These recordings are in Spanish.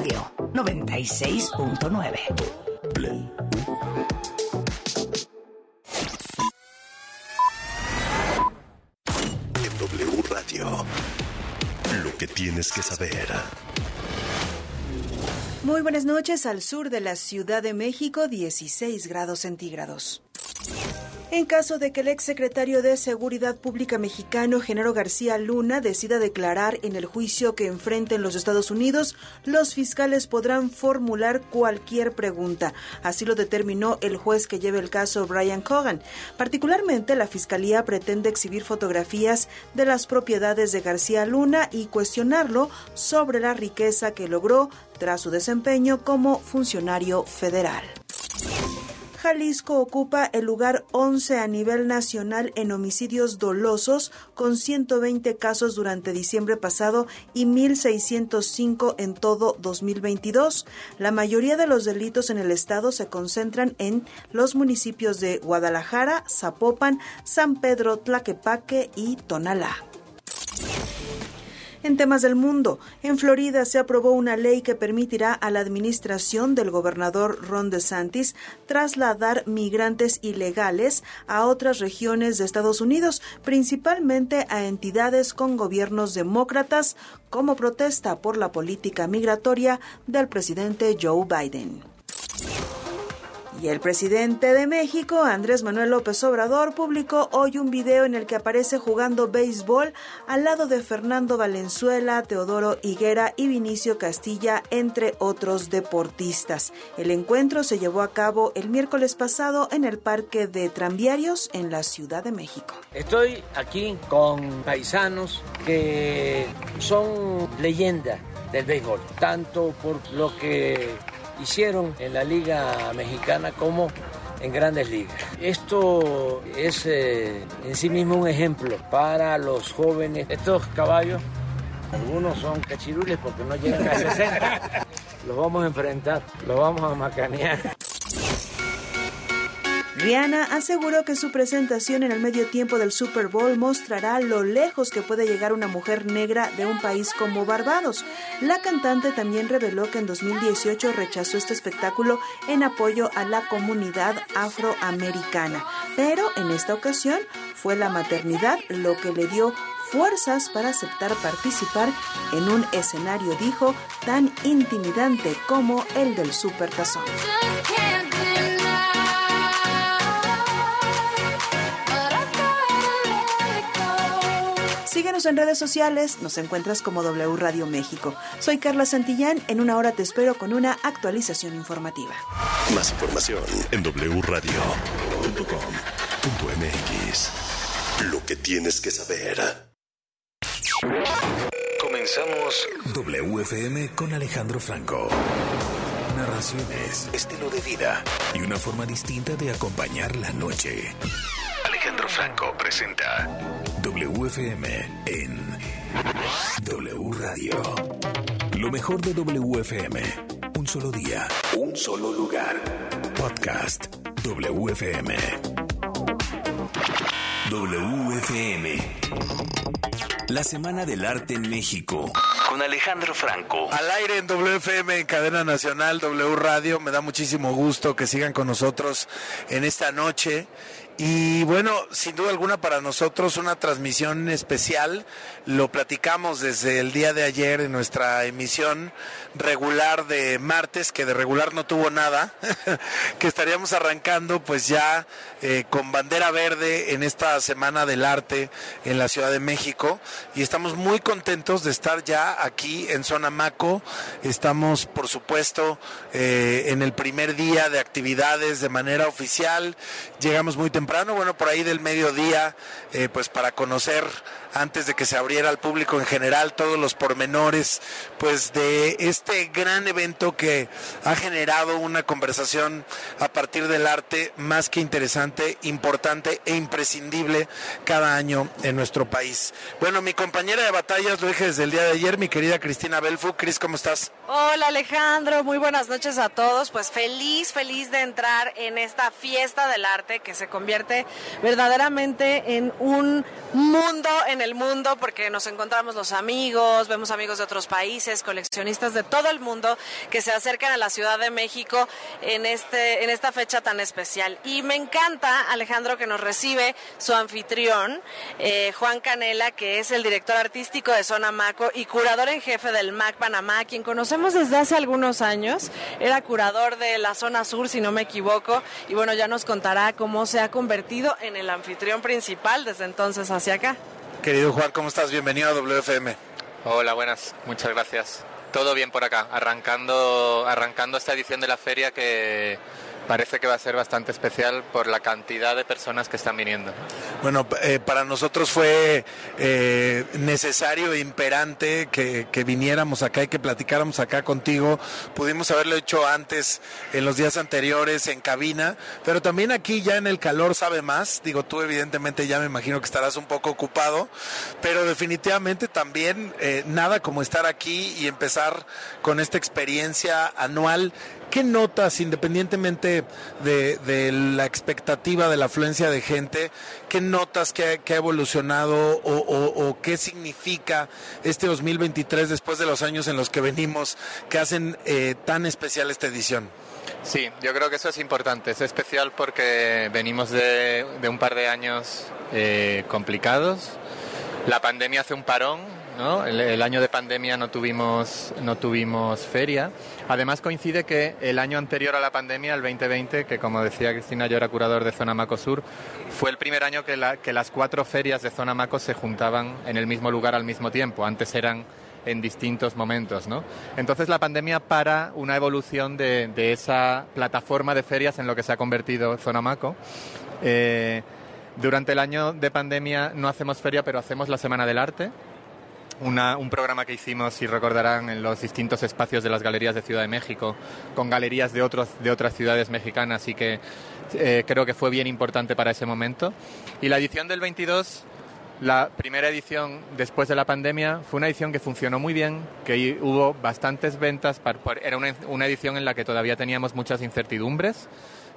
Radio 96.9. En W Radio. Lo que tienes que saber. Muy buenas noches al sur de la Ciudad de México, 16 grados centígrados. En caso de que el exsecretario de Seguridad Pública mexicano, Genaro García Luna, decida declarar en el juicio que enfrenta en los Estados Unidos, los fiscales podrán formular cualquier pregunta. Así lo determinó el juez que lleva el caso Brian Cogan. Particularmente, la fiscalía pretende exhibir fotografías de las propiedades de García Luna y cuestionarlo sobre la riqueza que logró tras su desempeño como funcionario federal. Jalisco ocupa el lugar 11 a nivel nacional en homicidios dolosos, con 120 casos durante diciembre pasado y 1.605 en todo 2022. La mayoría de los delitos en el estado se concentran en los municipios de Guadalajara, Zapopan, San Pedro, Tlaquepaque y Tonalá. En temas del mundo, en Florida se aprobó una ley que permitirá a la administración del gobernador Ron DeSantis trasladar migrantes ilegales a otras regiones de Estados Unidos, principalmente a entidades con gobiernos demócratas, como protesta por la política migratoria del presidente Joe Biden. Y el presidente de México, Andrés Manuel López Obrador, publicó hoy un video en el que aparece jugando béisbol al lado de Fernando Valenzuela, Teodoro Higuera y Vinicio Castilla, entre otros deportistas. El encuentro se llevó a cabo el miércoles pasado en el Parque de Tranviarios en la Ciudad de México. Estoy aquí con paisanos que son leyenda del béisbol, tanto por lo que hicieron en la Liga Mexicana como en grandes ligas. Esto es eh, en sí mismo un ejemplo para los jóvenes. Estos caballos, algunos son cachirules porque no llegan a 60. Los vamos a enfrentar, los vamos a macanear. Rihanna aseguró que su presentación en el medio tiempo del Super Bowl mostrará lo lejos que puede llegar una mujer negra de un país como Barbados. La cantante también reveló que en 2018 rechazó este espectáculo en apoyo a la comunidad afroamericana, pero en esta ocasión fue la maternidad lo que le dio fuerzas para aceptar participar en un escenario, dijo, tan intimidante como el del Super Tazón. Síguenos en redes sociales, nos encuentras como W Radio México. Soy Carla Santillán, en una hora te espero con una actualización informativa. Más información en wradio.com.mx. Lo que tienes que saber. Comenzamos WFM con Alejandro Franco. Narraciones, estilo de vida y una forma distinta de acompañar la noche. Alejandro Franco presenta WFM en W Radio. Lo mejor de WFM. Un solo día, un solo lugar. Podcast WFM. WFM. La Semana del Arte en México. Con Alejandro Franco. Al aire en WFM, en cadena nacional, W Radio. Me da muchísimo gusto que sigan con nosotros en esta noche. Y bueno, sin duda alguna para nosotros una transmisión especial. Lo platicamos desde el día de ayer en nuestra emisión regular de martes, que de regular no tuvo nada, que estaríamos arrancando pues ya eh, con bandera verde en esta Semana del Arte en la Ciudad de México. Y estamos muy contentos de estar ya aquí en Zona Maco. Estamos, por supuesto, eh, en el primer día de actividades de manera oficial. Llegamos muy temprano, bueno, por ahí del mediodía, eh, pues para conocer antes de que se abriera al público en general todos los pormenores pues de este gran evento que ha generado una conversación a partir del arte más que interesante, importante e imprescindible cada año en nuestro país. Bueno, mi compañera de batallas lo dije desde el día de ayer, mi querida Cristina Belfu. Cris, ¿cómo estás? Hola Alejandro, muy buenas noches a todos. Pues feliz, feliz de entrar en esta fiesta del arte que se convierte verdaderamente en un mundo en el mundo porque nos encontramos los amigos, vemos amigos de otros países, coleccionistas de todo el mundo que se acercan a la Ciudad de México en, este, en esta fecha tan especial. Y me encanta, Alejandro, que nos recibe su anfitrión, eh, Juan Canela, que es el director artístico de Zona Maco y curador en jefe del MAC Panamá, quien conocemos desde hace algunos años. Era curador de la zona sur, si no me equivoco, y bueno, ya nos contará cómo se ha convertido en el anfitrión principal desde entonces hacia acá. Querido Juan, ¿cómo estás? Bienvenido a WFM. Hola, buenas, muchas gracias. Todo bien por acá, arrancando, arrancando esta edición de la feria que parece que va a ser bastante especial por la cantidad de personas que están viniendo. Bueno, eh, para nosotros fue eh, necesario e imperante que, viniéramos acá y que platicáramos acá contigo. Pudimos haberlo hecho antes, en los días anteriores, en cabina, pero también aquí ya en el calor sabe más. Digo, tú evidentemente ya me imagino que estarás un poco ocupado, pero definitivamente también eh, nada como estar aquí y empezar con esta experiencia anual ¿Qué notas, independientemente de, la expectativa de la afluencia de gente, qué notas que, ha evolucionado o, qué significa este 2023 después de los años en los que venimos que hacen eh, tan especial esta edición? Sí, yo creo que eso es importante. Es especial porque venimos de, un par de años eh, complicados. La pandemia hace un parón, ¿no? El, año de pandemia no tuvimos, no tuvimos feria Además coincide que el año anterior a la pandemia, el 2020, que como decía Cristina, yo era curador de Zona Maco Sur, fue el primer año que, las cuatro ferias de Zona Maco se juntaban en el mismo lugar al mismo tiempo. Antes eran en distintos momentos, ¿no? Entonces la pandemia para una evolución de, esa plataforma de ferias en lo que se ha convertido Zona Maco. Eh, durante el año de pandemia no hacemos feria, pero hacemos la Semana del Arte, un programa que hicimos, si recordarán, en los distintos espacios de las galerías de Ciudad de México, con galerías de, otros, de otras ciudades mexicanas y que eh, creo que fue bien importante para ese momento. Y la edición del 22, la primera edición después de la pandemia, fue una edición que funcionó muy bien, que hubo bastantes ventas, era una edición en la que todavía teníamos muchas incertidumbres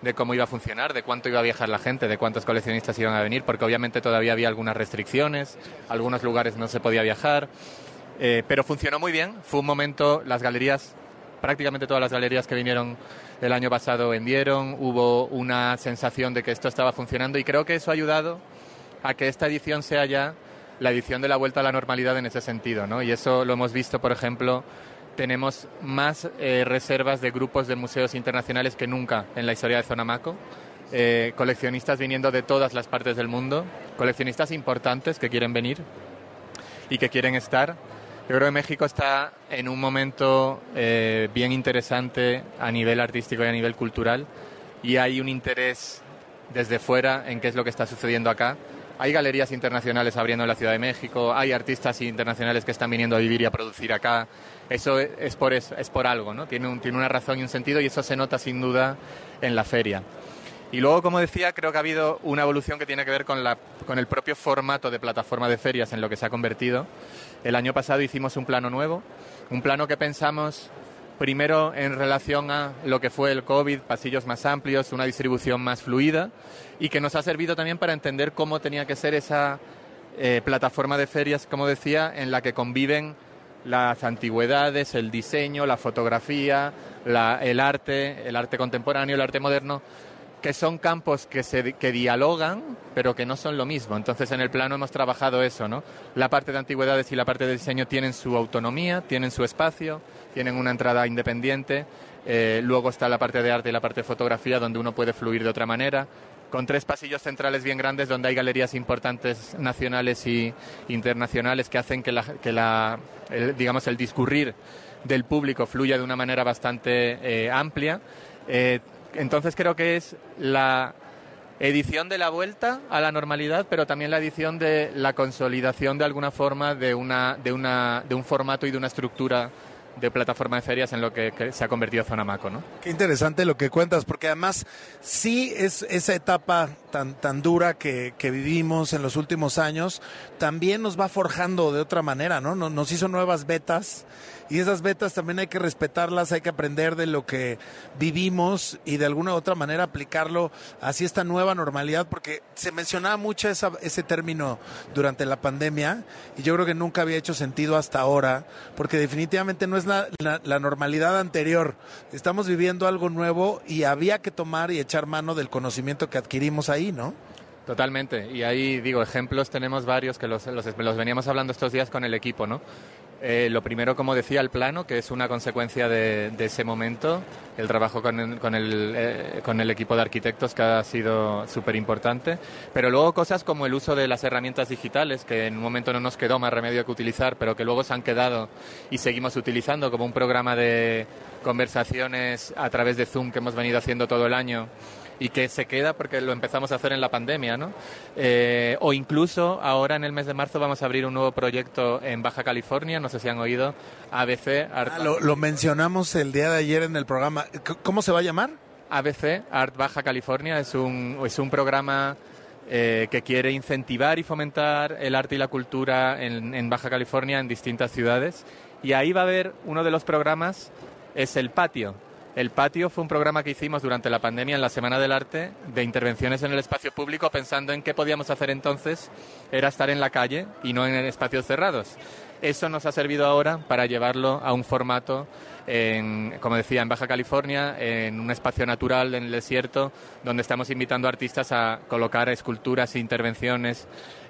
de cómo iba a funcionar, de cuánto iba a viajar la gente, de cuántos coleccionistas iban a venir, porque obviamente todavía había algunas restricciones, algunos lugares no se podía viajar, eh, pero funcionó muy bien. Fue un momento, las galerías, prácticamente todas las galerías que vinieron el año pasado vendieron, hubo una sensación de que esto estaba funcionando y creo que eso ha ayudado a que esta edición sea ya la edición de la vuelta a la normalidad en ese sentido, ¿no? Y eso lo hemos visto, por ejemplo, tenemos más eh, reservas de grupos de museos internacionales que nunca en la historia de Zonamaco. Eh, coleccionistas viniendo de todas las partes del mundo, coleccionistas importantes que quieren venir y que quieren estar. Yo creo que México está en un momento eh, bien interesante a nivel artístico y a nivel cultural y hay un interés desde fuera en qué es lo que está sucediendo acá. Hay galerías internacionales abriendo en la Ciudad de México, hay artistas internacionales que están viniendo a vivir y a producir acá eso es por, es por algo, ¿no? Tiene, tiene una razón y un sentido y eso se nota sin duda en la feria. Y luego, como decía, creo que ha habido una evolución que tiene que ver con, la, con el propio formato de plataforma de ferias en lo que se ha convertido. El año pasado hicimos un plano nuevo, un plano que pensamos primero en relación a lo que fue el COVID, pasillos más amplios, una distribución más fluida y que nos ha servido también para entender cómo tenía que ser esa eh, plataforma de ferias, como decía, en la que conviven las antigüedades, el diseño, la fotografía, el arte, el arte contemporáneo, el arte moderno, que son campos que, se, que dialogan, pero que no son lo mismo. Entonces, en el plano hemos trabajado eso, ¿no? La parte de antigüedades y la parte de diseño tienen su autonomía, tienen su espacio, tienen una entrada independiente. Eh, luego está la parte de arte y la parte de fotografía, donde uno puede fluir de otra manera con tres pasillos centrales bien grandes donde hay galerías importantes nacionales y internacionales que hacen que, la, que la, el, digamos, el discurrir del público fluya de una manera bastante eh, amplia. Eh, entonces creo que es la edición de la vuelta a la normalidad, pero también la edición de la consolidación de alguna forma de, una, de, una, de un formato y de una estructura de plataforma de ferias en lo que, se ha convertido Zona Maco, ¿no? Qué interesante lo que cuentas, porque además sí es esa etapa tan, tan dura que, que vivimos en los últimos años, también nos va forjando de otra manera, ¿no? Nos hizo nuevas betas y esas betas también hay que respetarlas, hay que aprender de lo que vivimos y de alguna u otra manera aplicarlo hacia esta nueva normalidad, porque se mencionaba mucho ese término durante la pandemia y yo creo que nunca había hecho sentido hasta ahora, porque definitivamente no es la, la normalidad anterior, estamos viviendo algo nuevo y había que tomar y echar mano del conocimiento que adquirimos ahí, ¿no? Totalmente. Y ahí, digo, ejemplos tenemos varios que los, los, veníamos hablando estos días con el equipo, ¿no? Eh, lo primero, como decía, el plano, que es una consecuencia de, ese momento, el trabajo con el, con, el, eh, con el equipo de arquitectos que ha sido súper importante, pero luego cosas como el uso de las herramientas digitales, que en un momento no nos quedó más remedio que utilizar, pero que luego se han quedado y seguimos utilizando como un programa de conversaciones a través de Zoom que hemos venido haciendo todo el año y que se queda porque lo empezamos a hacer en la pandemia, ¿no? Eh, o incluso ahora en el mes de marzo vamos a abrir un nuevo proyecto en Baja California, no sé si han oído, ABC Art. Ah, lo, mencionamos el día de ayer en el programa. ¿Cómo se va a llamar? ABC Art Baja California es un, es un programa eh, que quiere incentivar y fomentar el arte y la cultura en, en Baja California en distintas ciudades. Y ahí va a haber uno de los programas, es el patio el patio fue un programa que hicimos durante la pandemia en la Semana del Arte de intervenciones en el espacio público pensando en qué podíamos hacer entonces era estar en la calle y no en espacios cerrados. Eso nos ha servido ahora para llevarlo a un formato, en, como decía, en Baja California, en un espacio natural, en el desierto, donde estamos invitando artistas a colocar esculturas, intervenciones,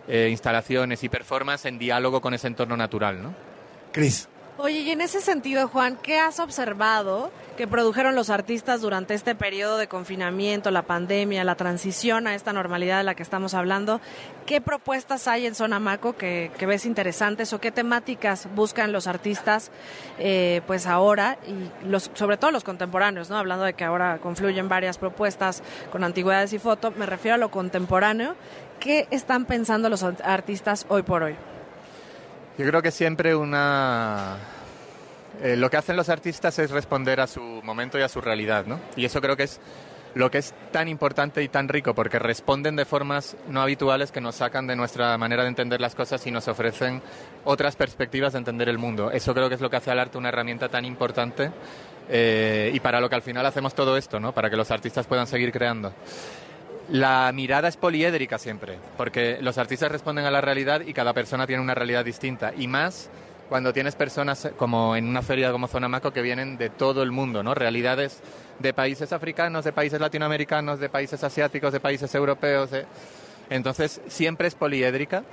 eh, instalaciones y performances en diálogo con ese entorno natural. ¿no? Cris. Oye, y en ese sentido, Juan, ¿qué has observado que produjeron los artistas durante este periodo de confinamiento, la pandemia, la transición a esta normalidad de la que estamos hablando? ¿Qué propuestas hay en Sonamaco que, que ves interesantes o qué temáticas buscan los artistas eh, pues ahora y los, sobre todo los contemporáneos, ¿no? Hablando de que ahora confluyen varias propuestas con antigüedades y foto, me refiero a lo contemporáneo. ¿Qué están pensando los artistas hoy por hoy? Yo creo que siempre una... Eh, lo que hacen los artistas es responder a su momento y a su realidad, ¿no? Y eso creo que es lo que es tan importante y tan rico, porque responden de formas no habituales que nos sacan de nuestra manera de entender las cosas y nos ofrecen otras perspectivas de entender el mundo. Eso creo que es lo que hace al arte una herramienta tan importante eh, y para lo que al final hacemos todo esto, ¿no? Para que los artistas puedan seguir creando. La mirada es poliédrica siempre, porque los artistas responden a la realidad y cada persona tiene una realidad distinta. Y más cuando tienes personas como en una feria como Zona Maco que vienen de todo el mundo, ¿no? Realidades de países africanos, de países latinoamericanos, de países asiáticos, de países europeos. Entonces siempre es poliédrica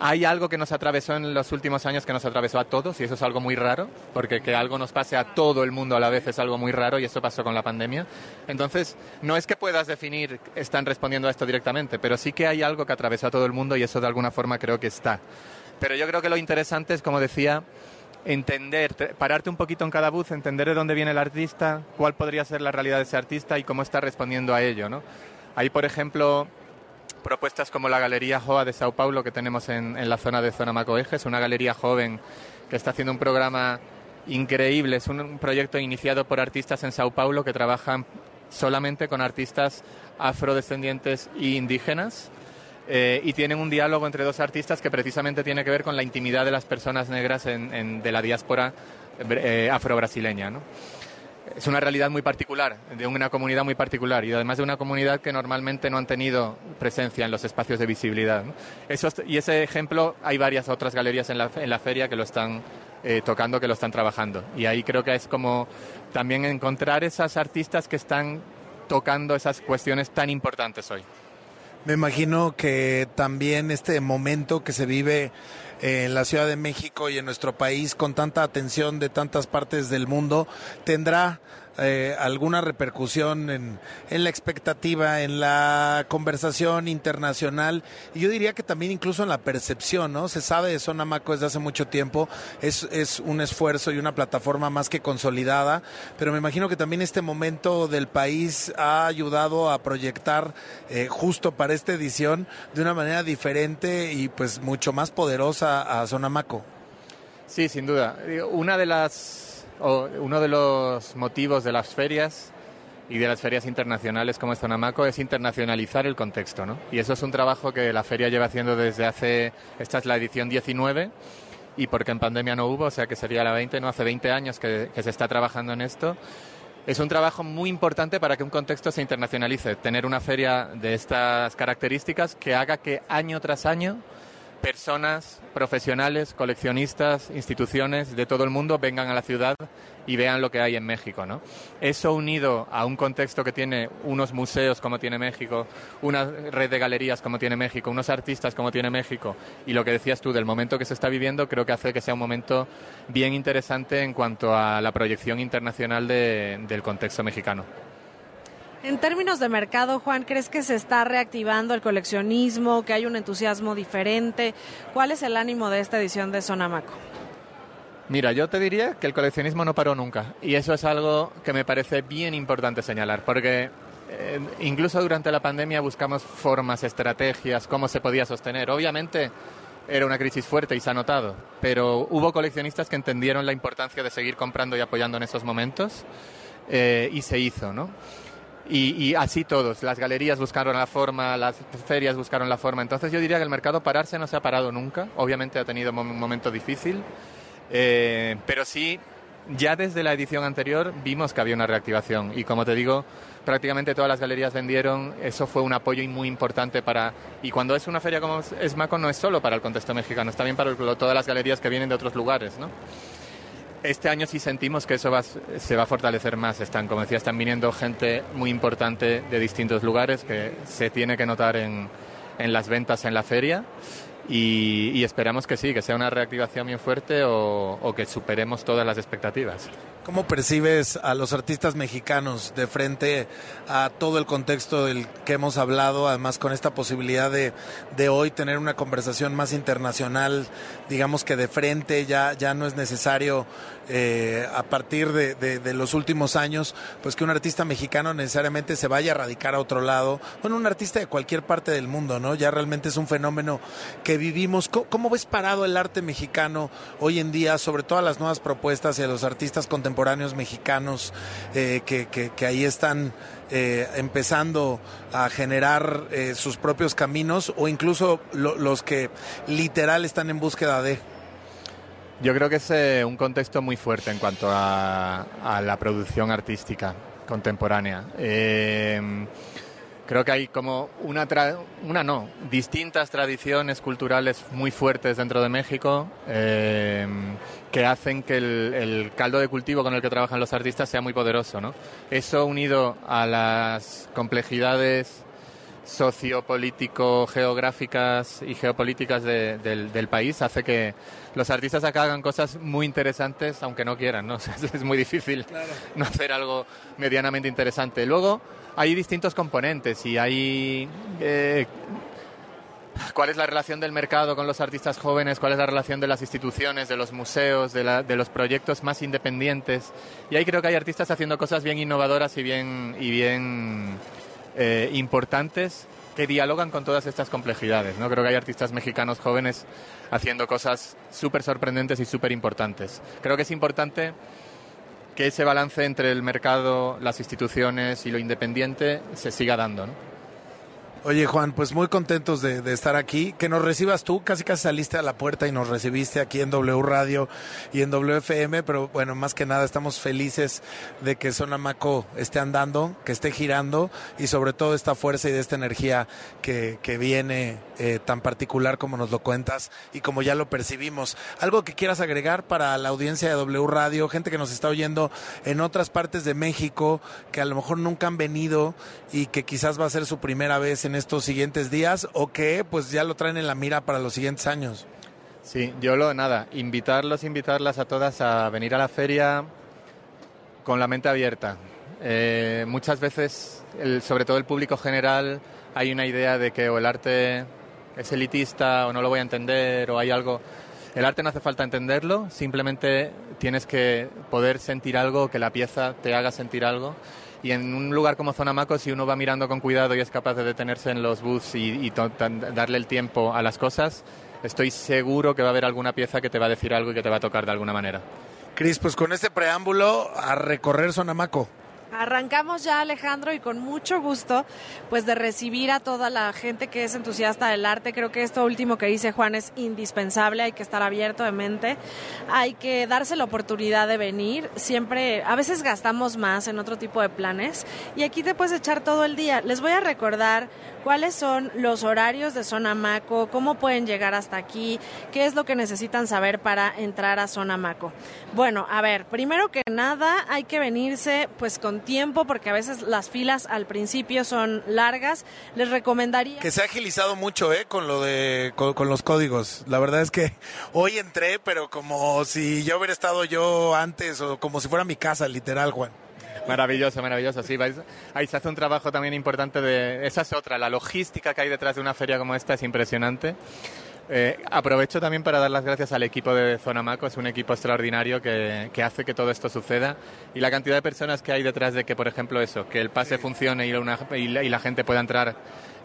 hay algo que nos atravesó en los últimos años que nos atravesó a todos y eso es algo muy raro, porque que algo nos pase a todo el mundo a la vez es algo muy raro y eso pasó con la pandemia. Entonces, no es que puedas definir, están respondiendo a esto directamente, pero sí que hay algo que atravesó a todo el mundo y eso de alguna forma creo que está. Pero yo creo que lo interesante es, como decía, entender, pararte un poquito en cada bus, entender de dónde viene el artista, cuál podría ser la realidad de ese artista y cómo está respondiendo a ello, ¿no? Ahí, por ejemplo, propuestas como la Galería Joa de Sao Paulo que tenemos en, la zona de Zona Macoejes, una galería joven que está haciendo un programa increíble. Es un, proyecto iniciado por artistas en Sao Paulo que trabajan solamente con artistas afrodescendientes e indígenas. Eh, y tienen un diálogo entre dos artistas que precisamente tiene que ver con la intimidad de las personas negras de la diáspora eh, afro-brasileña. ¿no? Es una realidad muy particular, de una comunidad muy particular y además de una comunidad que normalmente no han tenido presencia en los espacios de visibilidad. y ese ejemplo, hay varias otras galerías en la, en la feria que lo están eh, tocando, que lo están trabajando. Y ahí creo que es como también encontrar esas artistas que están tocando esas cuestiones tan importantes hoy. Me imagino que también este momento que se vive en la Ciudad de México y en nuestro país con tanta atención de tantas partes del mundo tendrá eh, alguna repercusión en, en, la expectativa, en la conversación internacional y yo diría que también incluso en la percepción, ¿no? Se sabe de Sonamaco desde hace mucho tiempo, es, es un esfuerzo y una plataforma más que consolidada, pero me imagino que también este momento del país ha ayudado a proyectar eh, justo para esta edición de una manera diferente y pues mucho más poderosa a Sonamaco. Sí, sin duda. Una de las uno de los motivos de las ferias y de las ferias internacionales como Zonamaco es internacionalizar el contexto, ¿no? Y eso es un trabajo que la feria lleva haciendo desde hace, esta es la edición 19, y porque en pandemia no hubo, o sea que sería la 20, no hace 20 años que se está trabajando en esto. Es un trabajo muy importante para que un contexto se internacionalice, tener una feria de estas características que haga que año tras año personas, profesionales, coleccionistas, instituciones de todo el mundo vengan a la ciudad y vean lo que hay en México. ¿no? Eso unido a un contexto que tiene unos museos como tiene México, una red de galerías como tiene México, unos artistas como tiene México y lo que decías tú del momento que se está viviendo, creo que hace que sea un momento bien interesante en cuanto a la proyección internacional de, del contexto mexicano. En términos de mercado, Juan, ¿crees que se está reactivando el coleccionismo, que hay un entusiasmo diferente? ¿Cuál es el ánimo de esta edición de Sonamaco? Mira, yo te diría que el coleccionismo no paró nunca y eso es algo que me parece bien importante señalar, porque eh, incluso durante la pandemia buscamos formas, estrategias, cómo se podía sostener. Obviamente era una crisis fuerte y se ha notado, pero hubo coleccionistas que entendieron la importancia de seguir comprando y apoyando en esos momentos eh, y se hizo, ¿no? Y, así todos, las galerías buscaron la forma, las ferias buscaron la forma. Entonces yo diría que el mercado pararse no se ha parado nunca. Obviamente ha tenido un momento difícil, eh, pero sí, ya desde la edición anterior vimos que había una reactivación. Y como te digo, prácticamente todas las galerías vendieron. Eso fue un apoyo muy importante para... Y cuando es una feria como Esmaco no es solo para el contexto mexicano, es también para todas las galerías que vienen de otros lugares, ¿no? Este año sí sentimos que eso se va a fortalecer más. Están, como decía, están viniendo gente muy importante de distintos lugares que se tiene que notar en, en las ventas en la feria. Y, esperamos que sí, que sea una reactivación bien fuerte o, o que superemos todas las expectativas. ¿Cómo percibes a los artistas mexicanos de frente a todo el contexto del que hemos hablado, además con esta posibilidad de, de hoy tener una conversación más internacional, digamos que de frente ya, ya no es necesario eh, a partir de, los últimos años, pues que un artista mexicano necesariamente se vaya a radicar a otro lado, bueno, un artista de cualquier parte del mundo, ¿no? Ya realmente es un fenómeno que vivimos. ¿Cómo, ves parado el arte mexicano hoy en día, sobre todas las nuevas propuestas y a los artistas contemporáneos? mexicanos eh, que, que, ahí están eh, empezando a generar eh, sus propios caminos o incluso los que literal están en búsqueda de... Yo creo que es un contexto muy fuerte en cuanto a, a la producción artística contemporánea. Creo que hay como una, una no, distintas tradiciones culturales muy fuertes dentro de México eh, que hacen que el, caldo de cultivo con el que trabajan los artistas sea muy poderoso. ¿no? Eso unido a las complejidades sociopolítico, geográficas y geopolíticas del, país hace que los artistas acá hagan cosas muy interesantes aunque no quieran, ¿no? es muy difícil no hacer algo medianamente interesante. Luego, hay distintos componentes y hay... Eh, ¿Cuál es la relación del mercado con los artistas jóvenes? ¿Cuál es la relación de las instituciones, de los museos, de, los proyectos más independientes? Y ahí creo que hay artistas haciendo cosas bien innovadoras y bien, y bien eh, importantes que dialogan con todas estas complejidades. ¿no? Creo que hay artistas mexicanos jóvenes haciendo cosas súper sorprendentes y súper importantes. Creo que es importante que ese balance entre el mercado, las instituciones y lo independiente se siga dando. Oye Juan, pues muy contentos de, estar aquí. Que nos recibas tú, casi casi saliste a la puerta y nos recibiste aquí en W Radio y en WFM, pero bueno, más que nada estamos felices de que Sonamaco esté andando, que esté girando y sobre todo esta fuerza y de esta energía que, que viene eh, tan particular como nos lo cuentas y como ya lo percibimos. ¿Algo que quieras agregar para la audiencia de W Radio, gente que nos está oyendo en otras partes de México, que a lo mejor nunca han venido y que quizás va a ser su primera vez en estos siguientes días o que pues ya lo traen en la mira para los siguientes años. Sí, yo lo nada, invitarlos, invitarlas a todas a venir a la feria con la mente abierta. Eh, muchas veces, sobre todo el público general, hay una idea de que o el arte es elitista o no lo voy a entender o hay algo. El arte no hace falta entenderlo, simplemente tienes que poder sentir algo, que la pieza te haga sentir algo y en un lugar como Zona Maco, si uno va mirando con cuidado y es capaz de detenerse en los booths y, darle el tiempo a las cosas, estoy seguro que va a haber alguna pieza que te va a decir algo y que te va a tocar de alguna manera. Cris, pues con este preámbulo a recorrer Sonamaco. Arrancamos ya Alejandro y con mucho gusto pues de recibir a toda la gente que es entusiasta del arte. Creo que esto último que dice Juan es indispensable, hay que estar abierto de mente, hay que darse la oportunidad de venir. Siempre, a veces gastamos más en otro tipo de planes y aquí te puedes echar todo el día. Les voy a recordar cuáles son los horarios de Zona Maco, cómo pueden llegar hasta aquí, qué es lo que necesitan saber para entrar a Zona Maco. Bueno, a ver, primero que nada hay que venirse pues con tiempo porque a veces las filas al principio son largas. Les recomendaría que se ha agilizado mucho, ¿eh? Con lo de con, los códigos. La verdad es que hoy entré, pero como si yo hubiera estado yo antes o como si fuera mi casa, literal, Juan. Maravilloso, maravilloso. Sí, ahí se hace un trabajo también importante de. Esa es otra. La logística que hay detrás de una feria como esta es impresionante. Eh, aprovecho también para dar las gracias al equipo de Zona Maco, es un equipo extraordinario que, que, hace que todo esto suceda y la cantidad de personas que hay detrás de que, por ejemplo, eso, que el pase funcione y, y, la, gente pueda entrar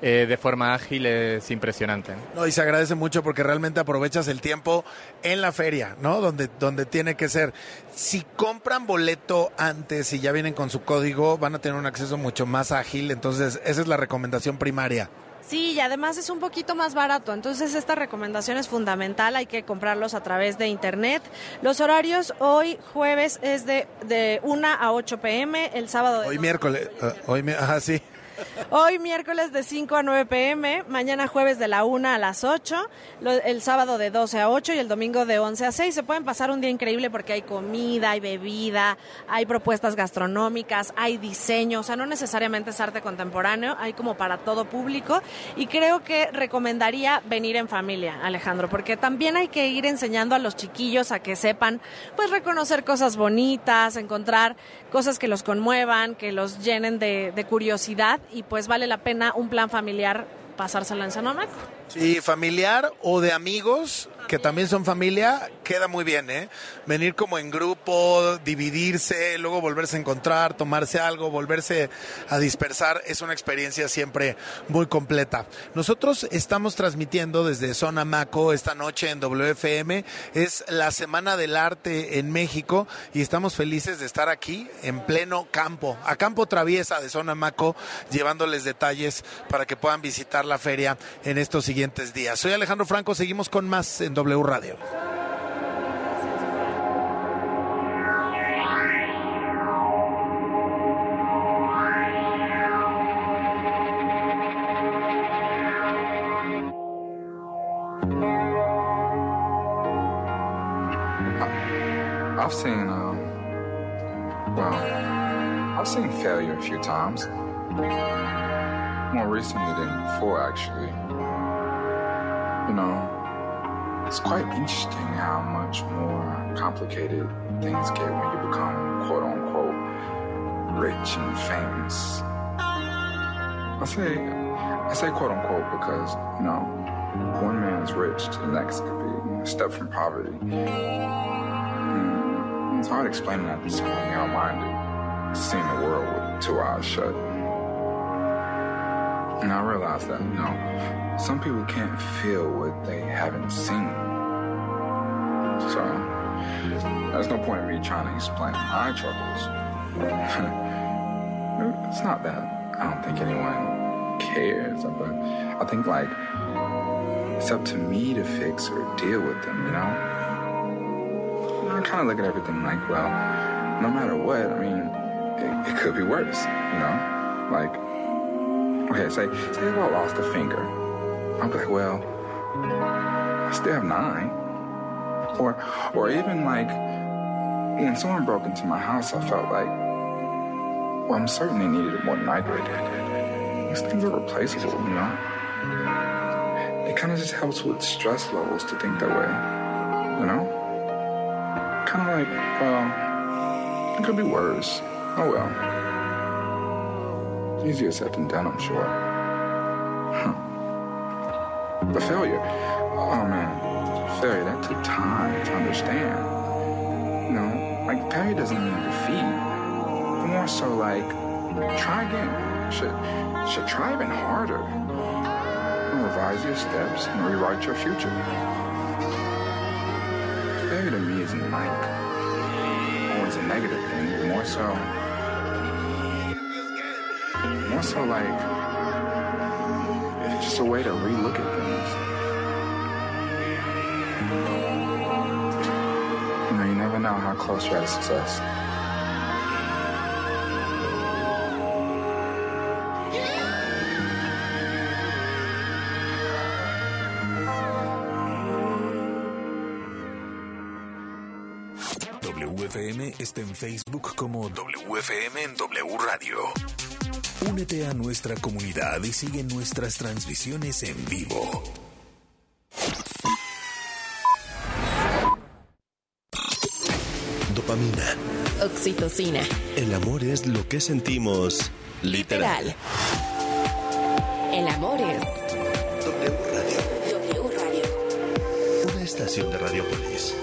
eh, de forma ágil es impresionante. No, y se agradece mucho porque realmente aprovechas el tiempo en la feria, ¿no? Donde, donde tiene que ser. Si compran boleto antes y ya vienen con su código, van a tener un acceso mucho más ágil, entonces esa es la recomendación primaria. Sí, y además es un poquito más barato, entonces esta recomendación es fundamental, hay que comprarlos a través de internet. Los horarios hoy jueves es de, de 1 a 8 pm, el sábado... De hoy miércoles, uh, hoy, ajá, sí. Hoy miércoles de 5 a 9 pm, mañana jueves de la 1 a las 8, el sábado de 12 a 8 y el domingo de 11 a 6. Se pueden pasar un día increíble porque hay comida, hay bebida, hay propuestas gastronómicas, hay diseño, o sea, no necesariamente es arte contemporáneo, hay como para todo público. Y creo que recomendaría venir en familia, Alejandro, porque también hay que ir enseñando a los chiquillos a que sepan, pues reconocer cosas bonitas, encontrar cosas que los conmuevan, que los llenen de, de curiosidad y pues vale la pena un plan familiar pasárselo en San Sí, familiar o de amigos, que también son familia, queda muy bien, ¿eh? Venir como en grupo, dividirse, luego volverse a encontrar, tomarse algo, volverse a dispersar, es una experiencia siempre muy completa. Nosotros estamos transmitiendo desde Zona Maco esta noche en WFM, es la Semana del Arte en México y estamos felices de estar aquí en pleno campo, a campo traviesa de Zona Maco, llevándoles detalles para que puedan visitar la feria en estos siguientes días. Soy Alejandro Franco, seguimos con más en W Radio. I've seen, um, well, I've seen failure a few times. More recently than before, actually. You know, it's quite interesting how much more complicated things get when you become quote unquote rich and famous. I say, I say quote unquote because, you know, one man's rich to the next could be a step from poverty. And it's hard explaining that to someone narrow-minded, seeing the world with two eyes shut. And I realized that, you know, some people can't feel what they haven't seen. So, there's no point in me trying to explain my troubles. it's not that I don't think anyone cares, but I think, like, it's up to me to fix or deal with them, you know? I kind of look at everything like, well, no matter what, I mean, it, it could be worse, you know? Like, okay, say, say if I lost a finger I'm like, well, I still have nine. Or, or even like when someone broke into my house, I felt like, well, I'm certain they needed more than I did. These things are replaceable, you know. It kind of just helps with stress levels to think that way, you know. Kind of like, well, it could be worse. Oh well. Easier said than done, I'm sure. The failure. Oh man, failure, that took time to understand. You know, like failure doesn't mean defeat. More so like, try again. Should, should try even harder. Revise your steps and rewrite your future. Failure to me isn't like always a negative thing, more so more so like just a way to relook at things. You know, you never know how close you are to success. WFM está en Facebook como WFM en W Radio. Únete a nuestra comunidad y sigue nuestras transmisiones en vivo. Dopamina. Oxitocina. El amor es lo que sentimos literal. Literal. El amor es W Radio. W Radio. Una estación de Radiopolis.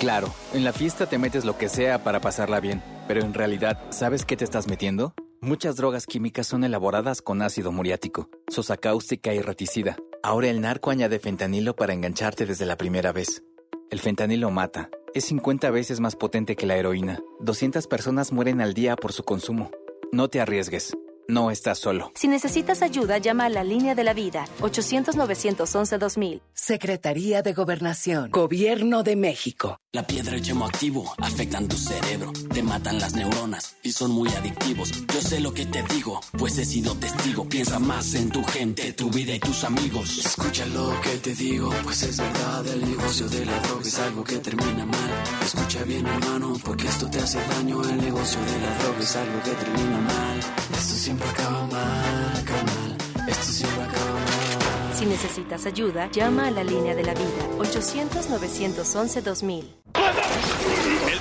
Claro, en la fiesta te metes lo que sea para pasarla bien, pero en realidad, ¿sabes qué te estás metiendo? Muchas drogas químicas son elaboradas con ácido muriático, sosa cáustica y reticida. Ahora el narco añade fentanilo para engancharte desde la primera vez. El fentanilo mata. Es 50 veces más potente que la heroína. 200 personas mueren al día por su consumo. No te arriesgues. No estás solo. Si necesitas ayuda, llama a la línea de la vida, 800-911-2000. Secretaría de Gobernación. Gobierno de México. La piedra y el yemo activo afectan tu cerebro, te matan las neuronas y son muy adictivos. Yo sé lo que te digo, pues he sido testigo. Piensa más en tu gente, tu vida y tus amigos. Escucha lo que te digo, pues es verdad. El negocio de la droga es algo que termina mal. Escucha bien, hermano, porque esto te hace daño. El negocio de la droga es algo que termina mal. Esto siempre acaba mal, acaba mal. Esto siempre acaba mal. Si necesitas ayuda, llama a la línea de la vida, 800-911-2000.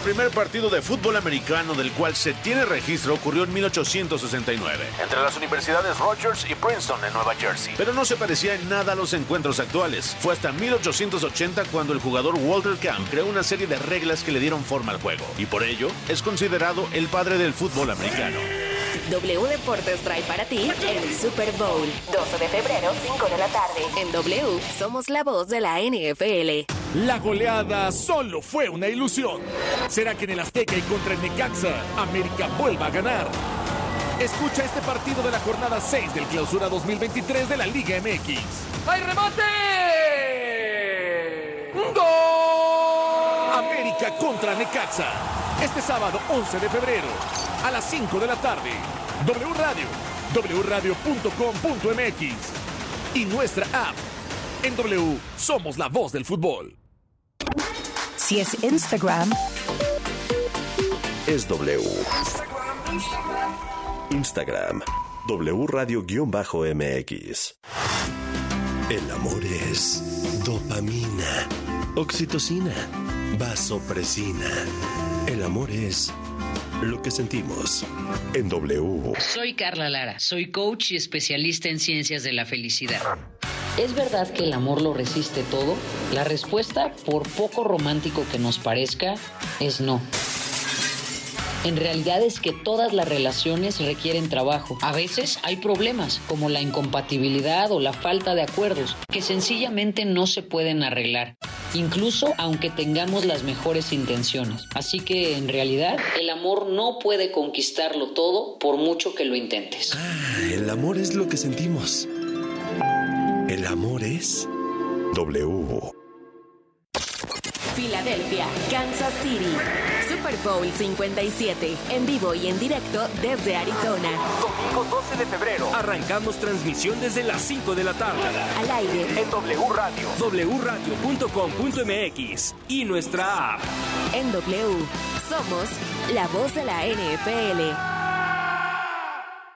El primer partido de fútbol americano del cual se tiene registro ocurrió en 1869, entre las universidades Rogers y Princeton en Nueva Jersey. Pero no se parecía en nada a los encuentros actuales. Fue hasta 1880 cuando el jugador Walter Camp creó una serie de reglas que le dieron forma al juego, y por ello es considerado el padre del fútbol americano. W Deportes trae para ti el Super Bowl. 12 de febrero, 5 de la tarde. En W somos la voz de la NFL. La goleada solo fue una ilusión. ¿Será que en el Azteca y contra el Necaxa, América vuelva a ganar? Escucha este partido de la jornada 6 del Clausura 2023 de la Liga MX. ¡Hay remate! ¡Gol! América contra Necaxa. Este sábado 11 de febrero a las 5 de la tarde. W Radio, wradio.com.mx y nuestra app. En W somos la voz del fútbol. Si es Instagram, Es W. Instagram. W Radio-MX. El amor es dopamina, oxitocina, vasopresina. El amor es lo que sentimos en W. Soy Carla Lara, soy coach y especialista en ciencias de la felicidad. ¿Es verdad que el amor lo resiste todo? La respuesta, por poco romántico que nos parezca, es no. En realidad es que todas las relaciones requieren trabajo. A veces hay problemas, como la incompatibilidad o la falta de acuerdos, que sencillamente no se pueden arreglar, incluso aunque tengamos las mejores intenciones. Así que en realidad el amor no puede conquistarlo todo por mucho que lo intentes. El amor es lo que sentimos. El amor es W. Filadelfia, Kansas City. Super Bowl 57. En vivo y en directo desde Arizona. Domingo 12 de febrero. Arrancamos transmisión desde las 5 de la tarde. Al aire. En W Radio. wradio.com.mx y nuestra app. En W. Somos la voz de la NFL.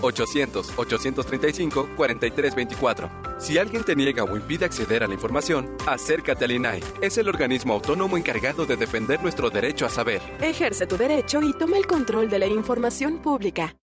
800-835-4324. Si alguien te niega o impide acceder a la información, acércate al INAI. Es el organismo autónomo encargado de defender nuestro derecho a saber. Ejerce tu derecho y toma el control de la información pública.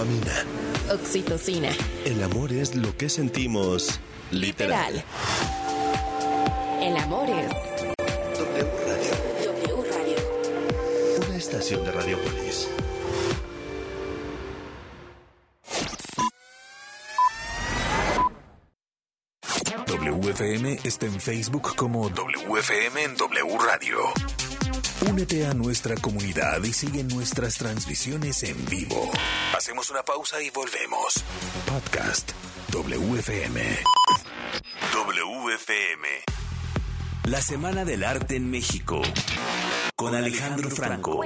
Dopamina. Oxitocina. El amor es lo que sentimos literal. Literal. El amor es W Radio. W Radio. Una estación de Radiopolis. WFM está en Facebook como WFM en W Radio. Únete a nuestra comunidad y sigue nuestras transmisiones en vivo. Hacemos una pausa y volvemos. Podcast WFM. WFM. La Semana del Arte en México. Con Alejandro Franco.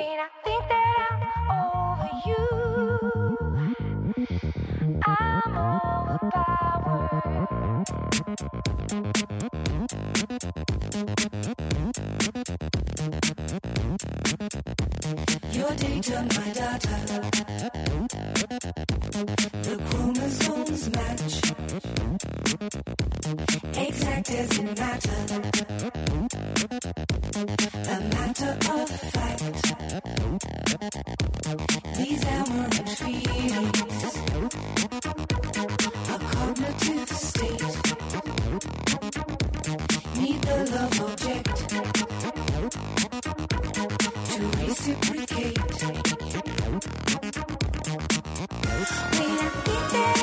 Your data, my data. The chromosomes match. Exact as in matter. A matter of fact. These aberrant feelings. A cognitive state. Need the love object reciprocate. We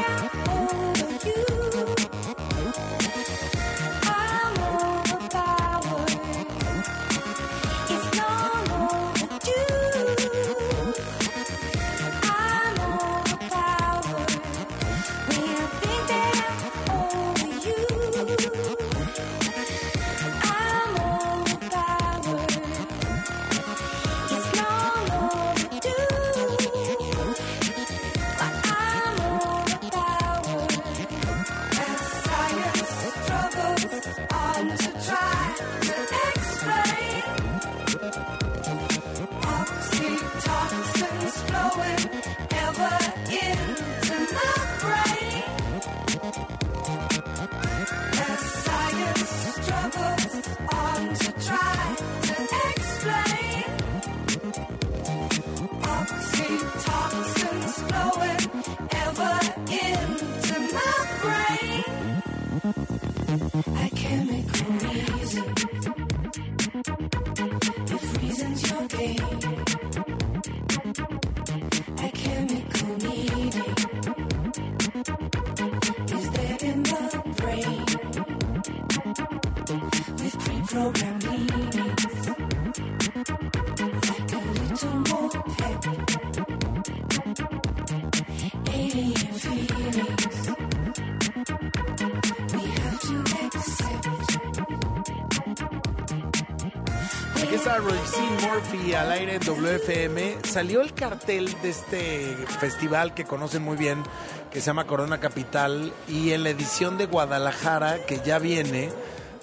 al aire WFM. Salió el cartel de este festival que conocen muy bien, que se llama Corona Capital, y en la edición de Guadalajara, que ya viene,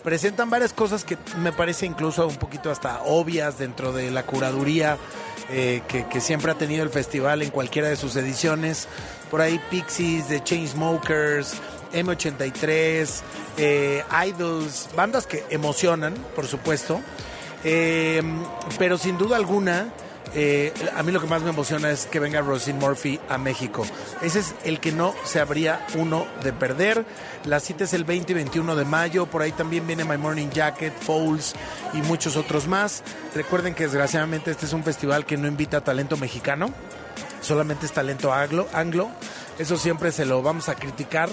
presentan varias cosas que me parece incluso un poquito hasta obvias dentro de la curaduría eh, que, que siempre ha tenido el festival en cualquiera de sus ediciones. Por ahí Pixies, The Chainsmokers, M83, eh, Idols, bandas que emocionan, por supuesto. Eh, pero sin duda alguna, eh, a mí lo que más me emociona es que venga Rosin Murphy a México. Ese es el que no se habría uno de perder. La cita es el 20 y 21 de mayo. Por ahí también viene My Morning Jacket, Fouls y muchos otros más. Recuerden que desgraciadamente este es un festival que no invita a talento mexicano. Solamente es talento anglo, anglo. Eso siempre se lo vamos a criticar,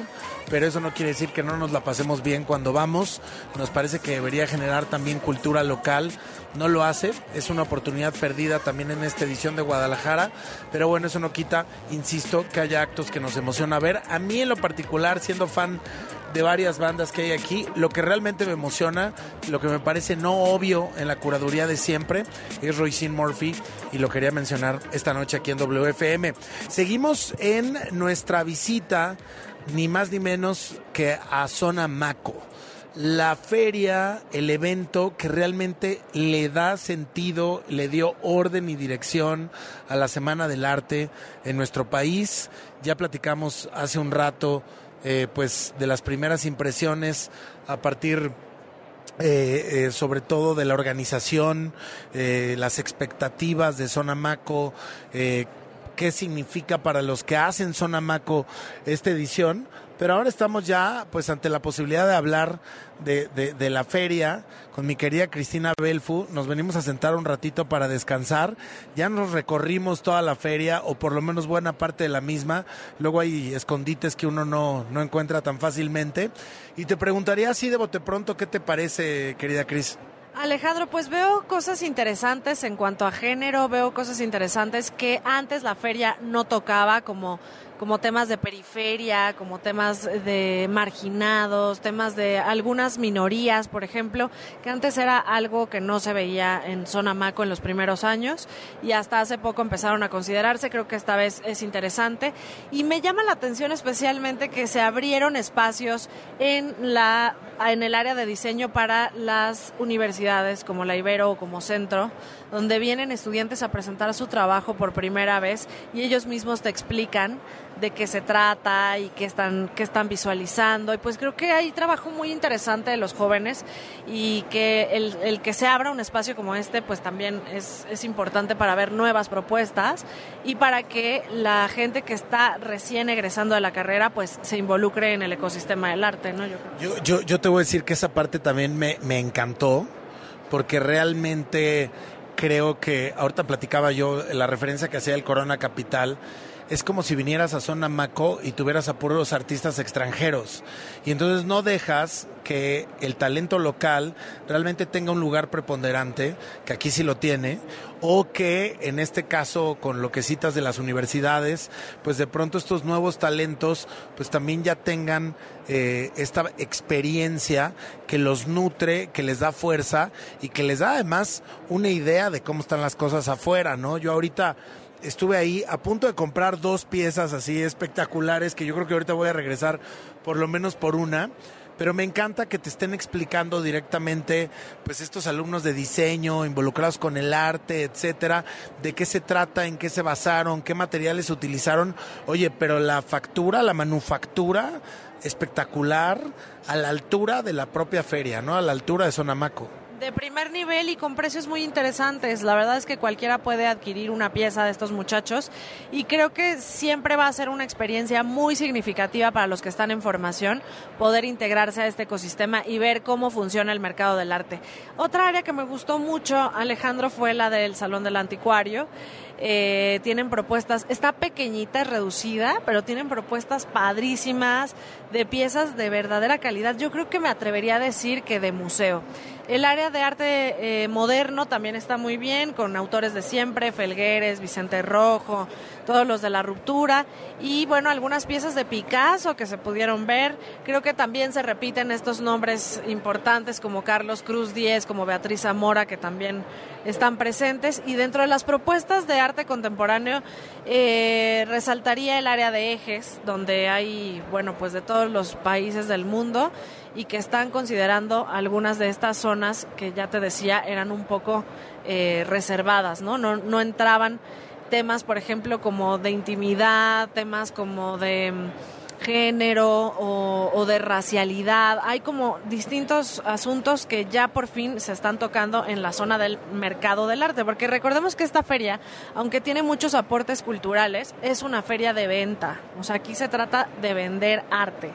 pero eso no quiere decir que no nos la pasemos bien cuando vamos. Nos parece que debería generar también cultura local. No lo hace, es una oportunidad perdida también en esta edición de Guadalajara, pero bueno, eso no quita, insisto, que haya actos que nos emociona ver. A mí en lo particular, siendo fan de varias bandas que hay aquí. Lo que realmente me emociona, lo que me parece no obvio en la curaduría de siempre, es Roisin Murphy y lo quería mencionar esta noche aquí en WFM. Seguimos en nuestra visita, ni más ni menos que a Zona Maco la feria, el evento que realmente le da sentido, le dio orden y dirección a la Semana del Arte en nuestro país. Ya platicamos hace un rato, eh, pues, de las primeras impresiones a partir eh, eh, sobre todo de la organización, eh, las expectativas de Zona Maco, eh, qué significa para los que hacen Zona Maco esta edición. Pero ahora estamos ya pues ante la posibilidad de hablar de, de- la feria con mi querida Cristina Belfu. Nos venimos a sentar un ratito para descansar. Ya nos recorrimos toda la feria o por lo menos buena parte de la misma. Luego hay escondites que uno no, no encuentra tan fácilmente. Y te preguntaría así de bote pronto, ¿qué te parece, querida Cris? Alejandro, pues veo cosas interesantes en cuanto a género, veo cosas interesantes que antes la feria no tocaba, como, como temas de periferia, como temas de marginados, temas de algunas minorías, por ejemplo, que antes era algo que no se veía en Zona Maco en los primeros años y hasta hace poco empezaron a considerarse, creo que esta vez es interesante. Y me llama la atención especialmente que se abrieron espacios en la en el área de diseño para las universidades como la Ibero o como Centro, donde vienen estudiantes a presentar su trabajo por primera vez y ellos mismos te explican de qué se trata y qué están, qué están visualizando. Y pues creo que hay trabajo muy interesante de los jóvenes y que el, el que se abra un espacio como este pues también es, es importante para ver nuevas propuestas y para que la gente que está recién egresando de la carrera pues se involucre en el ecosistema del arte, ¿no? Yo. Yo, yo, yo te voy a decir que esa parte también me, me encantó, porque realmente creo que, ahorita platicaba yo, la referencia que hacía el Corona Capital, es como si vinieras a Zona Maco y tuvieras a puros artistas extranjeros. Y entonces no dejas que el talento local realmente tenga un lugar preponderante, que aquí sí lo tiene, o que en este caso con lo que citas de las universidades, pues de pronto estos nuevos talentos pues también ya tengan eh, esta experiencia que los nutre, que les da fuerza y que les da además una idea de cómo están las cosas afuera, ¿no? Yo ahorita estuve ahí a punto de comprar dos piezas así espectaculares que yo creo que ahorita voy a regresar por lo menos por una. Pero me encanta que te estén explicando directamente, pues estos alumnos de diseño involucrados con el arte, etcétera, de qué se trata, en qué se basaron, qué materiales utilizaron. Oye, pero la factura, la manufactura, espectacular, a la altura de la propia feria, ¿no? A la altura de Sonamaco. De primer nivel y con precios muy interesantes. La verdad es que cualquiera puede adquirir una pieza de estos muchachos y creo que siempre va a ser una experiencia muy significativa para los que están en formación poder integrarse a este ecosistema y ver cómo funciona el mercado del arte. Otra área que me gustó mucho, Alejandro, fue la del Salón del Anticuario. Eh, tienen propuestas, está pequeñita, reducida, pero tienen propuestas padrísimas de piezas de verdadera calidad. Yo creo que me atrevería a decir que de museo. El área de arte eh, moderno también está muy bien, con autores de siempre, Felgueres, Vicente Rojo, todos los de la ruptura, y bueno, algunas piezas de Picasso que se pudieron ver. Creo que también se repiten estos nombres importantes como Carlos Cruz Díez, como Beatriz Zamora, que también están presentes. Y dentro de las propuestas de arte contemporáneo, eh, resaltaría el área de ejes, donde hay, bueno, pues de todos los países del mundo y que están considerando algunas de estas zonas que ya te decía eran un poco eh, reservadas, ¿no? ¿no? No entraban temas, por ejemplo, como de intimidad, temas como de mm, género o, o de racialidad. Hay como distintos asuntos que ya por fin se están tocando en la zona del mercado del arte, porque recordemos que esta feria, aunque tiene muchos aportes culturales, es una feria de venta. O sea, aquí se trata de vender arte.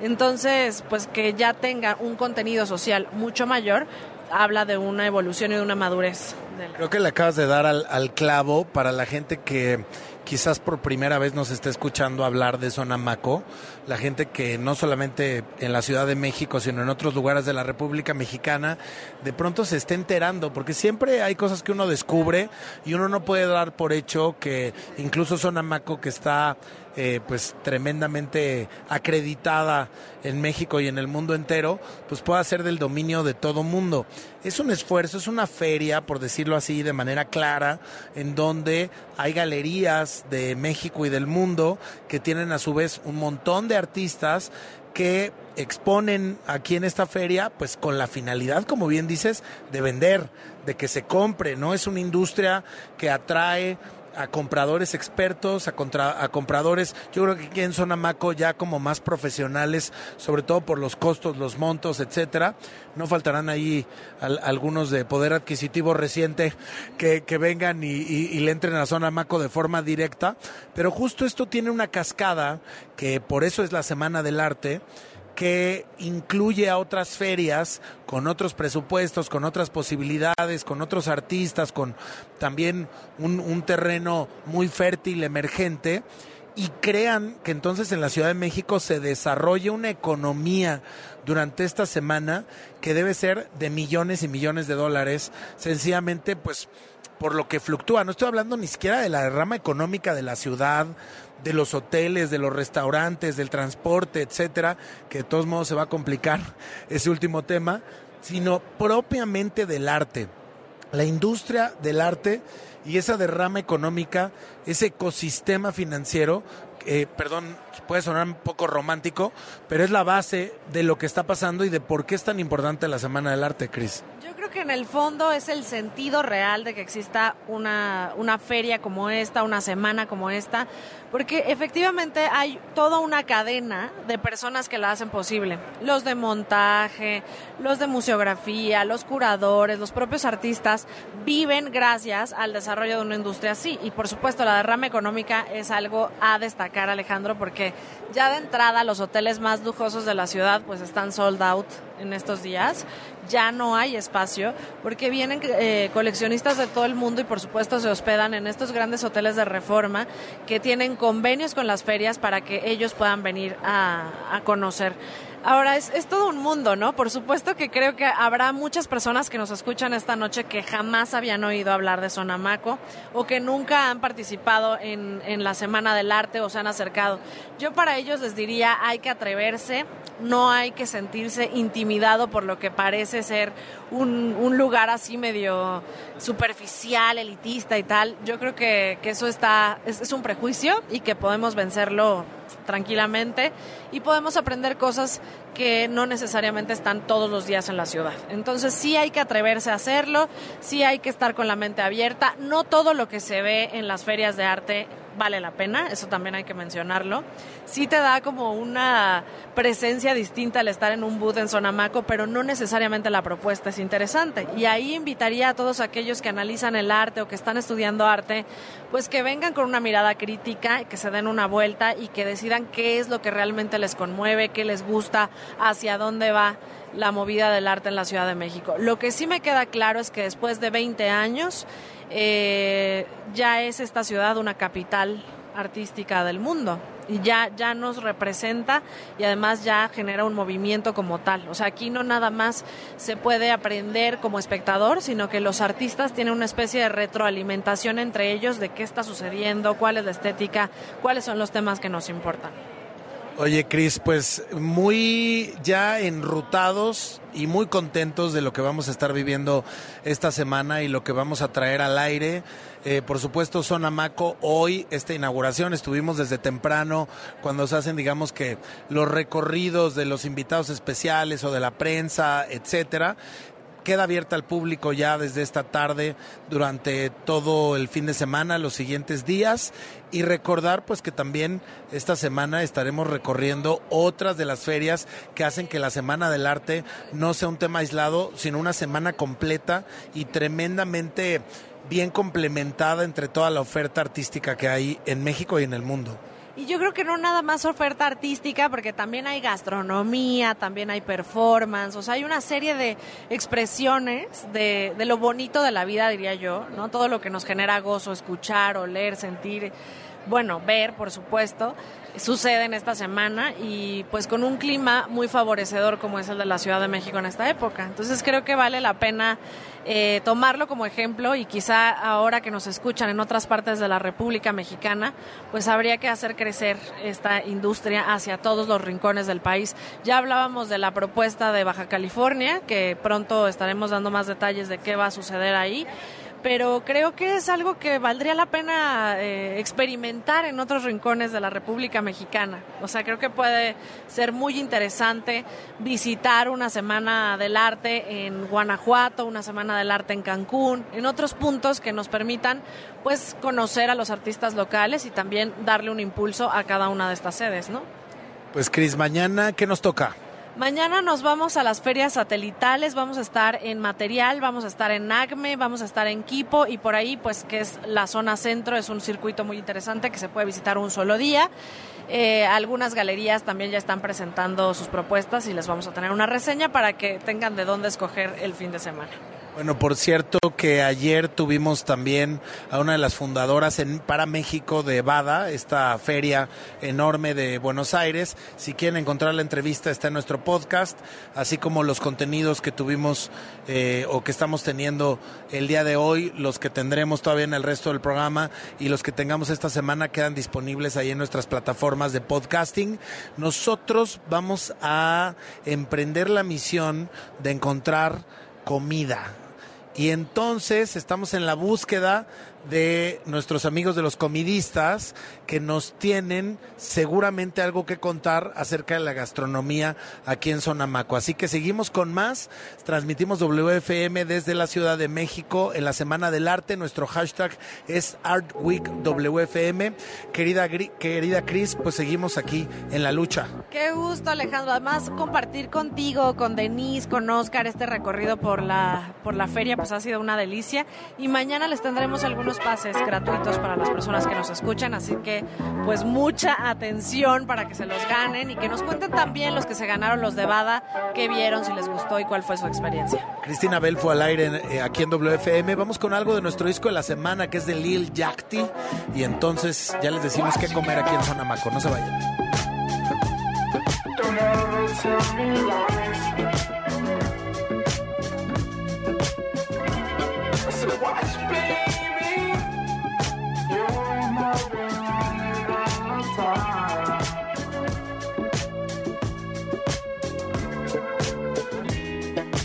Entonces, pues que ya tenga un contenido social mucho mayor, habla de una evolución y de una madurez. Creo que le acabas de dar al, al clavo para la gente que quizás por primera vez nos está escuchando hablar de Sonamaco, la gente que no solamente en la Ciudad de México, sino en otros lugares de la República Mexicana, de pronto se está enterando, porque siempre hay cosas que uno descubre y uno no puede dar por hecho que incluso Sonamaco, que está eh, pues tremendamente acreditada en México y en el mundo entero, pues pueda ser del dominio de todo mundo. Es un esfuerzo, es una feria, por decirlo así, de manera clara, en donde hay galerías de México y del mundo que tienen a su vez un montón de artistas que exponen aquí en esta feria, pues con la finalidad, como bien dices, de vender, de que se compre, ¿no? Es una industria que atrae a compradores expertos, a, contra- a compradores, yo creo que aquí en Sonamaco ya como más profesionales, sobre todo por los costos, los montos, etcétera. No faltarán ahí al- algunos de poder adquisitivo reciente que, que vengan y, le entren a Sonamaco de forma directa. Pero justo esto tiene una cascada, que por eso es la Semana del Arte, que incluye a otras ferias con otros presupuestos, con otras posibilidades, con otros artistas, con también un, terreno muy fértil, emergente, y crean que entonces en la Ciudad de México se desarrolle una economía durante esta semana que debe ser de millones y millones de dólares, sencillamente pues por lo que fluctúa. No estoy hablando ni siquiera de la derrama económica de la ciudad, de los hoteles, de los restaurantes, del transporte, etcétera, que de todos modos se va a complicar ese último tema, sino propiamente del arte. La industria del arte y esa derrama económica, ese ecosistema financiero, eh, perdón, puede sonar un poco romántico, pero es la base de lo que está pasando y de por qué es tan importante la Semana del Arte, Cris. Creo que en el fondo es el sentido real de que exista una, una feria como esta, una semana como esta, porque efectivamente hay toda una cadena de personas que la hacen posible. Los de montaje, los de museografía, los curadores, los propios artistas viven gracias al desarrollo de una industria así. Y por supuesto la derrama económica es algo a destacar, Alejandro, porque ya de entrada los hoteles más lujosos de la ciudad pues están sold out en estos días. Ya no hay espacio porque vienen eh, coleccionistas de todo el mundo y por supuesto se hospedan en estos grandes hoteles de reforma que tienen convenios con las ferias para que ellos puedan venir a, a conocer. Ahora, es, es todo un mundo, ¿no? Por supuesto que creo que habrá muchas personas que nos escuchan esta noche que jamás habían oído hablar de Sonamaco o que nunca han participado en, la Semana del Arte o se han acercado. Yo para ellos les diría, hay que atreverse, no hay que sentirse intimidado por lo que parece ser un, un lugar así medio superficial, elitista y tal. Yo creo que, que eso está, es, es un prejuicio y que podemos vencerlo tranquilamente y podemos aprender cosas que no necesariamente están todos los días en la ciudad. Entonces sí hay que atreverse a hacerlo, sí hay que estar con la mente abierta. No todo lo que se ve en las ferias de arte vale la pena, eso también hay que mencionarlo. Sí te da como una presencia distinta al estar en un booth en Sonamaco, pero no necesariamente la propuesta es interesante. Y ahí invitaría a todos aquellos que analizan el arte o que están estudiando arte, pues que vengan con una mirada crítica, que se den una vuelta y que decidan qué es lo que realmente les conmueve, qué les gusta, hacia dónde va la movida del arte en la Ciudad de México. Lo que sí me queda claro es que después de 20 años eh, ya es esta ciudad una capital artística del mundo y ya, ya nos representa y además ya genera un movimiento como tal. O sea, aquí no nada más se puede aprender como espectador, sino que los artistas tienen una especie de retroalimentación entre ellos de qué está sucediendo, cuál es la estética, cuáles son los temas que nos importan. Oye, Cris, pues muy ya enrutados y muy contentos de lo que vamos a estar viviendo esta semana y lo que vamos a traer al aire. Eh, por supuesto, Sonamaco, hoy esta inauguración, estuvimos desde temprano cuando se hacen, digamos que, los recorridos de los invitados especiales o de la prensa, etcétera queda abierta al público ya desde esta tarde durante todo el fin de semana, los siguientes días y recordar pues que también esta semana estaremos recorriendo otras de las ferias que hacen que la Semana del Arte no sea un tema aislado, sino una semana completa y tremendamente bien complementada entre toda la oferta artística que hay en México y en el mundo. Y yo creo que no nada más oferta artística, porque también hay gastronomía, también hay performance, o sea, hay una serie de expresiones de, de lo bonito de la vida, diría yo, ¿no? Todo lo que nos genera gozo, escuchar, oler, sentir, bueno, ver, por supuesto, sucede en esta semana y pues con un clima muy favorecedor como es el de la Ciudad de México en esta época. Entonces creo que vale la pena eh, tomarlo como ejemplo y quizá ahora que nos escuchan en otras partes de la República Mexicana, pues habría que hacer crecer esta industria hacia todos los rincones del país. Ya hablábamos de la propuesta de Baja California, que pronto estaremos dando más detalles de qué va a suceder ahí pero creo que es algo que valdría la pena eh, experimentar en otros rincones de la República Mexicana. O sea, creo que puede ser muy interesante visitar una semana del arte en Guanajuato, una semana del arte en Cancún, en otros puntos que nos permitan pues conocer a los artistas locales y también darle un impulso a cada una de estas sedes, ¿no? Pues Cris, mañana, ¿qué nos toca? Mañana nos vamos a las ferias satelitales, vamos a estar en Material, vamos a estar en ACME, vamos a estar en Quipo y por ahí, pues que es la zona centro, es un circuito muy interesante que se puede visitar un solo día. Eh, algunas galerías también ya están presentando sus propuestas y les vamos a tener una reseña para que tengan de dónde escoger el fin de semana. Bueno, por cierto que ayer tuvimos también a una de las fundadoras en, para México de BADA, esta feria enorme de Buenos Aires. Si quieren encontrar la entrevista está en nuestro podcast, así como los contenidos que tuvimos eh, o que estamos teniendo el día de hoy, los que tendremos todavía en el resto del programa y los que tengamos esta semana quedan disponibles ahí en nuestras plataformas de podcasting. Nosotros vamos a emprender la misión de encontrar comida. Y entonces estamos en la búsqueda de nuestros amigos de los comidistas que nos tienen seguramente algo que contar acerca de la gastronomía aquí en Sonamaco. Así que seguimos con más. Transmitimos WFM desde la Ciudad de México en la Semana del Arte. Nuestro hashtag es ArtWeekWFM. Querida, Gri- querida Cris, pues seguimos aquí en la lucha. Qué gusto, Alejandro. Además, compartir contigo, con Denise, con Oscar, este recorrido por la, por la feria, pues ha sido una delicia. Y mañana les tendremos algunos pases gratuitos para las personas que nos escuchan. Así que, pues, mucha atención para que se los ganen y que nos cuenten también los que se ganaron los de Bada, qué vieron, si les gustó y cuál fue su experiencia. Cristina Bell fue al aire eh, aquí en WFM. Vamos con algo de nuestro disco de la semana que es de Lil Yachty. Y entonces ya les decimos qué comer aquí en Sonamaco. No se vayan. Don't ever tell me lies. I said, watch, baby.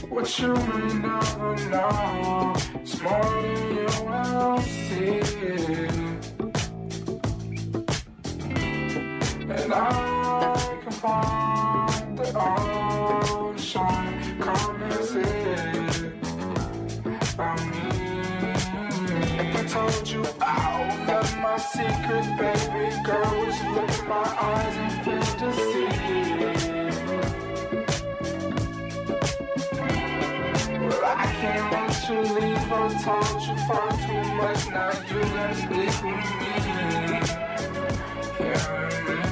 What you may never know more than you will see. And I can find the ocean come as it by me. If I told you all of my secret, baby girl, would you look my eyes and see? Well, I can't let you leave. I told you far too much. Now you gotta stick with me. Yeah,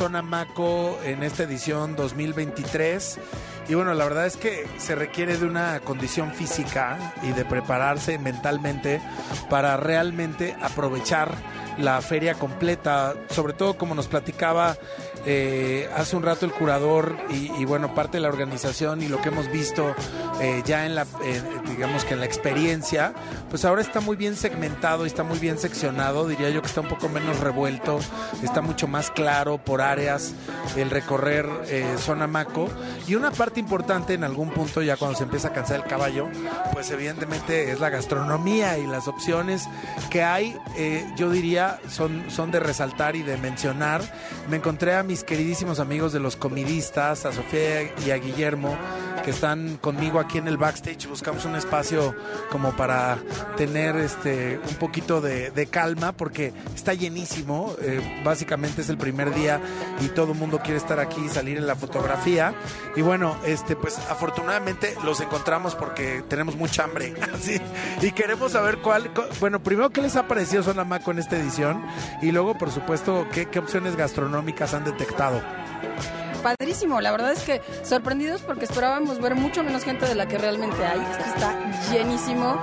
Zona Maco en esta edición 2023. Y bueno, la verdad es que se requiere de una condición física y de prepararse mentalmente para realmente aprovechar la feria completa, sobre todo como nos platicaba eh, hace un rato el curador y, bueno, parte de la organización y lo que hemos visto eh, ya en la, eh, digamos que en la experiencia, pues ahora está muy bien segmentado y está muy bien seccionado, diría yo que está un poco menos revuelto, está mucho más claro por áreas el recorrer zona Maco y una parte importante en algún punto ya cuando se empieza a cansar el caballo, pues evidentemente es la gastronomía y las opciones que hay, yo diría, son, son de resaltar y de mencionar. Me encontré a mis queridísimos amigos de los comidistas, a Sofía y a Guillermo, que están conmigo aquí en el backstage. Buscamos un espacio como para tener este un poquito de, calma, porque está llenísimo. Eh, básicamente es el primer día y todo el mundo quiere estar aquí y salir en la fotografía. Y bueno, este pues afortunadamente los encontramos porque tenemos mucha hambre. Así, y queremos saber cuál. cu- Bueno, primero, ¿qué les ha parecido Zona Maco en esta edición? Y luego, por supuesto, ¿qué, qué opciones gastronómicas han detectado? Padrísimo, la verdad es que sorprendidos porque esperábamos ver mucho menos gente de la que realmente hay. Esto está llenísimo.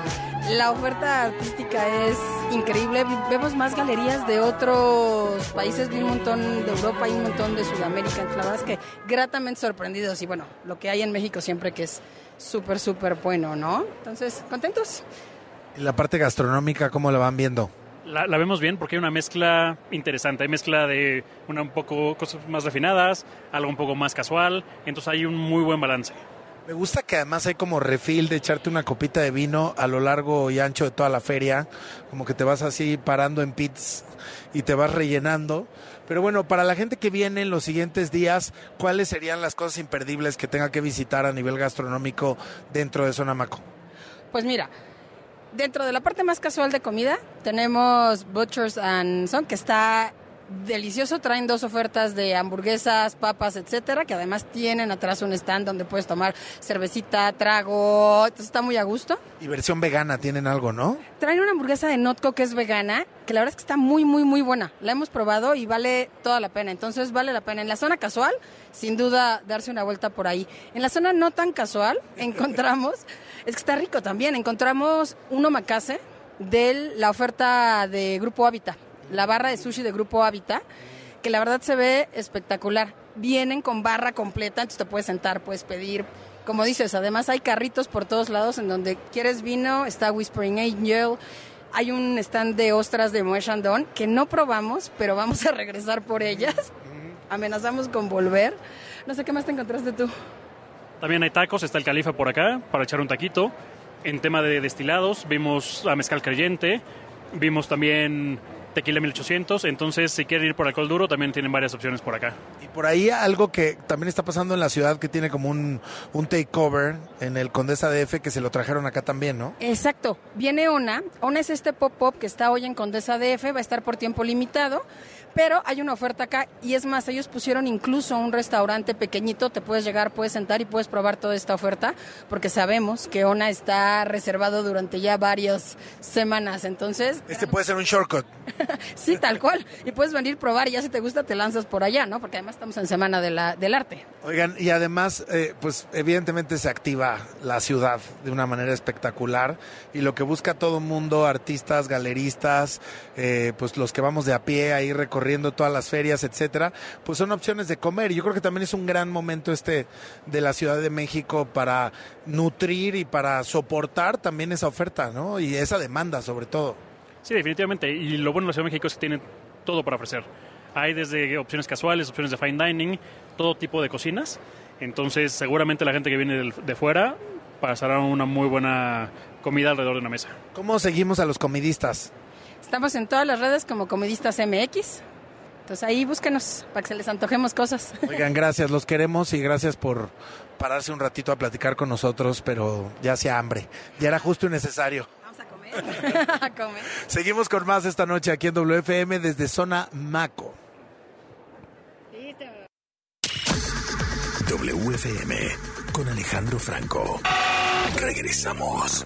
La oferta artística es increíble. Vemos más galerías de otros países, vi un montón de Europa y un montón de Sudamérica. La verdad es que gratamente sorprendidos. Y bueno, lo que hay en México siempre que es súper, súper bueno, ¿no? Entonces, contentos. La parte gastronómica, ¿cómo la van viendo? La, la vemos bien porque hay una mezcla interesante. Hay mezcla de una un poco cosas más refinadas, algo un poco más casual. Entonces hay un muy buen balance. Me gusta que además hay como refil de echarte una copita de vino a lo largo y ancho de toda la feria, como que te vas así parando en pits y te vas rellenando. Pero bueno, para la gente que viene en los siguientes días, ¿cuáles serían las cosas imperdibles que tenga que visitar a nivel gastronómico dentro de Sonamaco? Pues mira, dentro de la parte más casual de comida, tenemos Butchers and Son, que está delicioso. Traen dos ofertas de hamburguesas, papas, etcétera, que además tienen atrás un stand donde puedes tomar cervecita, trago. Entonces está muy a gusto. Y versión vegana tienen algo, ¿no? Traen una hamburguesa de Notco que es vegana, que la verdad es que está muy, muy, muy buena. La hemos probado y vale toda la pena. Entonces vale la pena. En la zona casual, sin duda, darse una vuelta por ahí. En la zona no tan casual, encontramos, es que está rico también, encontramos un omakase de la oferta de Grupo Hábitat, la barra de sushi de Grupo Hábitat, que la verdad se ve espectacular. Vienen con barra completa, entonces te puedes sentar, puedes pedir. Como dices, además hay carritos por todos lados en donde quieres vino, está Whispering Angel, hay un stand de ostras de Moe Chandon que no probamos, pero vamos a regresar por ellas. Amenazamos con volver. No sé qué más te encontraste tú. También hay tacos, está el califa por acá para echar un taquito. En tema de destilados, vimos a mezcal creyente, vimos también tequila 1800. Entonces, si quieren ir por alcohol duro, también tienen varias opciones por acá. Y por ahí algo que también está pasando en la ciudad que tiene como un, un takeover en el Condesa DF que se lo trajeron acá también, ¿no? Exacto. Viene ONA. ONA es este pop-up que está hoy en Condesa DF, va a estar por tiempo limitado. Pero hay una oferta acá y es más, ellos pusieron incluso un restaurante pequeñito, te puedes llegar, puedes sentar y puedes probar toda esta oferta, porque sabemos que ONA está reservado durante ya varias semanas, entonces... Este puede ser un shortcut. sí, tal cual. Y puedes venir a probar y ya si te gusta te lanzas por allá, ¿no? Porque además estamos en Semana de la, del Arte. Oigan, y además, eh, pues evidentemente se activa la ciudad de una manera espectacular y lo que busca todo mundo, artistas, galeristas, eh, pues los que vamos de a pie ahí recorriendo todas las ferias, etcétera, pues son opciones de comer. Yo creo que también es un gran momento este de la Ciudad de México para nutrir y para soportar también esa oferta, ¿no? Y esa demanda sobre todo. Sí, definitivamente. Y lo bueno de la Ciudad de México es que tiene todo para ofrecer. Hay desde opciones casuales, opciones de fine dining, todo tipo de cocinas. Entonces, seguramente la gente que viene de fuera pasará una muy buena comida alrededor de una mesa. ¿Cómo seguimos a los comidistas? Estamos en todas las redes como Comedistas MX. Entonces ahí búsquenos para que se les antojemos cosas. Oigan, gracias, los queremos y gracias por pararse un ratito a platicar con nosotros, pero ya hacía hambre. Ya era justo y necesario. a comer. Seguimos con más esta noche aquí en WFM desde Zona Maco. WFM con Alejandro Franco. Regresamos.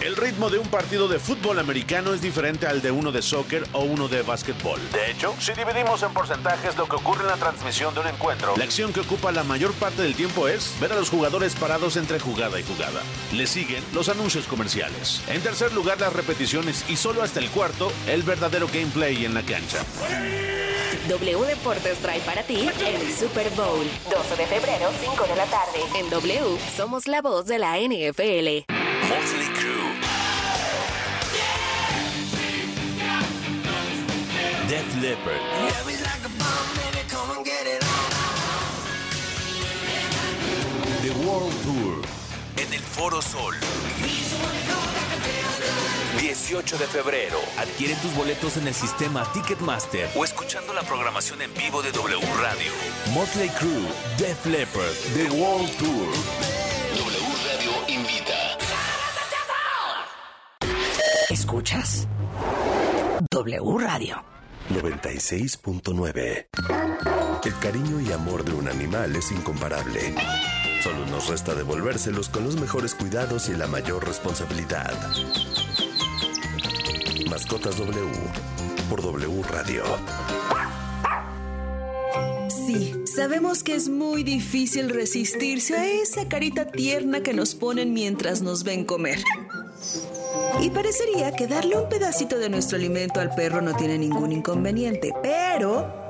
El ritmo de un partido de fútbol americano es diferente al de uno de soccer o uno de básquetbol. De hecho, si dividimos en porcentajes lo que ocurre en la transmisión de un encuentro, La acción que ocupa la mayor parte del tiempo es ver a los jugadores parados entre jugada y jugada. Le siguen los anuncios comerciales. En tercer lugar, las repeticiones y solo hasta el cuarto, el verdadero gameplay en la cancha. W Deportes trae para ti el Super Bowl. 12 de febrero, 5 de la tarde. En W, somos la voz de la NFL. Motley Crue. Def Leppard. The World Tour. En el Foro Sol. 18 de febrero. Adquiere tus boletos en el sistema Ticketmaster o escuchando la programación en vivo de W Radio. Motley Crue. Def Leppard. The World Tour. W Radio invita. ¿Escuchas? W Radio. 96.9. El cariño y amor de un animal es incomparable. Solo nos resta devolvérselos con los mejores cuidados y la mayor responsabilidad. Mascotas W por W Radio. Sí, sabemos que es muy difícil resistirse a esa carita tierna que nos ponen mientras nos ven comer. Y parecería que darle un pedacito de nuestro alimento al perro no tiene ningún inconveniente, pero...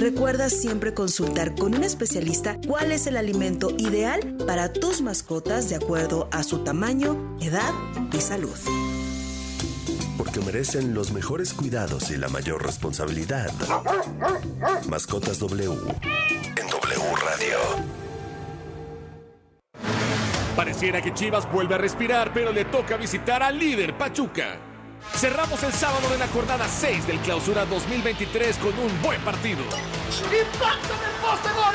Recuerda siempre consultar con un especialista cuál es el alimento ideal para tus mascotas de acuerdo a su tamaño, edad y salud. Porque merecen los mejores cuidados y la mayor responsabilidad. Mascotas W en W Radio. Pareciera que Chivas vuelve a respirar, pero le toca visitar al líder Pachuca. Cerramos el sábado de la jornada 6 del Clausura 2023 con un buen partido. ¡Impacto en el poste gol!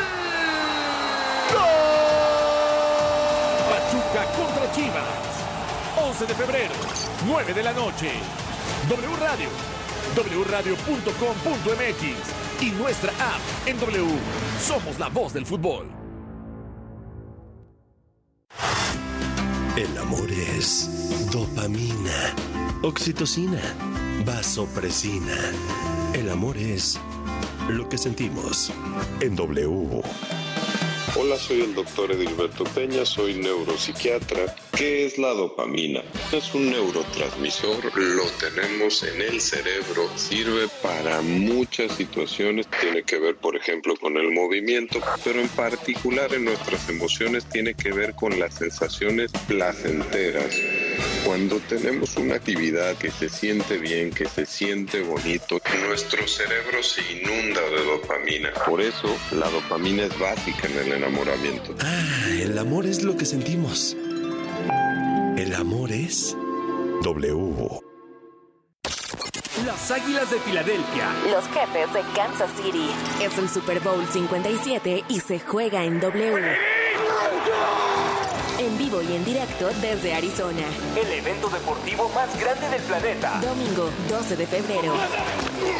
Pachuca contra Chivas. 11 de febrero, 9 de la noche. W Radio, wradio.com.mx y nuestra app en W. Somos la voz del fútbol. El amor es dopamina, oxitocina, vasopresina. El amor es lo que sentimos en W. Hola, soy el doctor Edilberto Peña, soy neuropsiquiatra. ¿Qué es la dopamina? Es un neurotransmisor, lo tenemos en el cerebro, sirve para muchas situaciones, tiene que ver por ejemplo con el movimiento, pero en particular en nuestras emociones tiene que ver con las sensaciones placenteras. Cuando tenemos una actividad que se siente bien, que se siente bonito, nuestro cerebro se inunda de dopamina. Por eso la dopamina es básica en el enamoramiento. Ah, el amor es lo que sentimos. El amor es W. Las Águilas de Filadelfia. Los jefes de Kansas City. Es el Super Bowl 57 y se juega en W. En vivo y en directo desde Arizona. El evento deportivo más grande del planeta. Domingo 12 de febrero.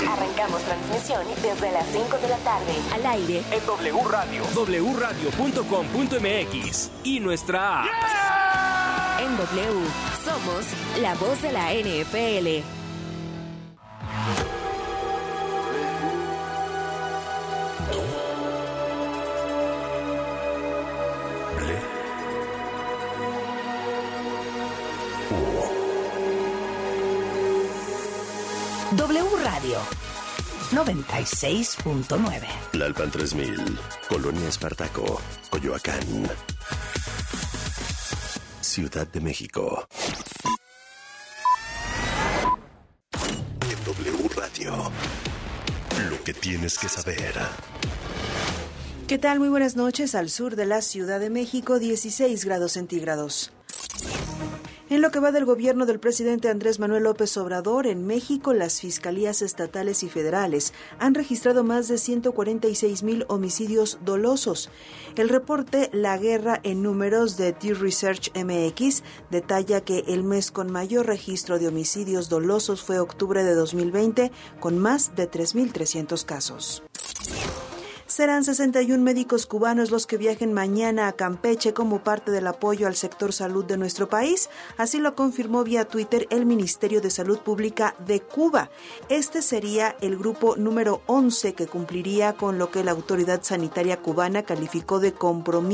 Arrancamos transmisión desde las 5 de la tarde. Al aire. En W Radio. wradio.com.mx y nuestra app. En W. Somos la voz de la NFL. 96.9. Lalpan 3000, Colonia Espartaco, Coyoacán. Ciudad de México. En W Radio. Lo que tienes que saber. ¿Qué tal? Muy buenas noches. Al sur de la Ciudad de México, 16 grados centígrados. En lo que va del gobierno del presidente Andrés Manuel López Obrador, en México las fiscalías estatales y federales han registrado más de 146 mil homicidios dolosos. El reporte La Guerra en Números de T-Research MX detalla que el mes con mayor registro de homicidios dolosos fue octubre de 2020, con más de 3.300 casos. Serán 61 médicos cubanos los que viajen mañana a Campeche como parte del apoyo al sector salud de nuestro país. Así lo confirmó vía Twitter el Ministerio de Salud Pública de Cuba. Este sería el grupo número 11 que cumpliría con lo que la autoridad sanitaria cubana calificó de compromiso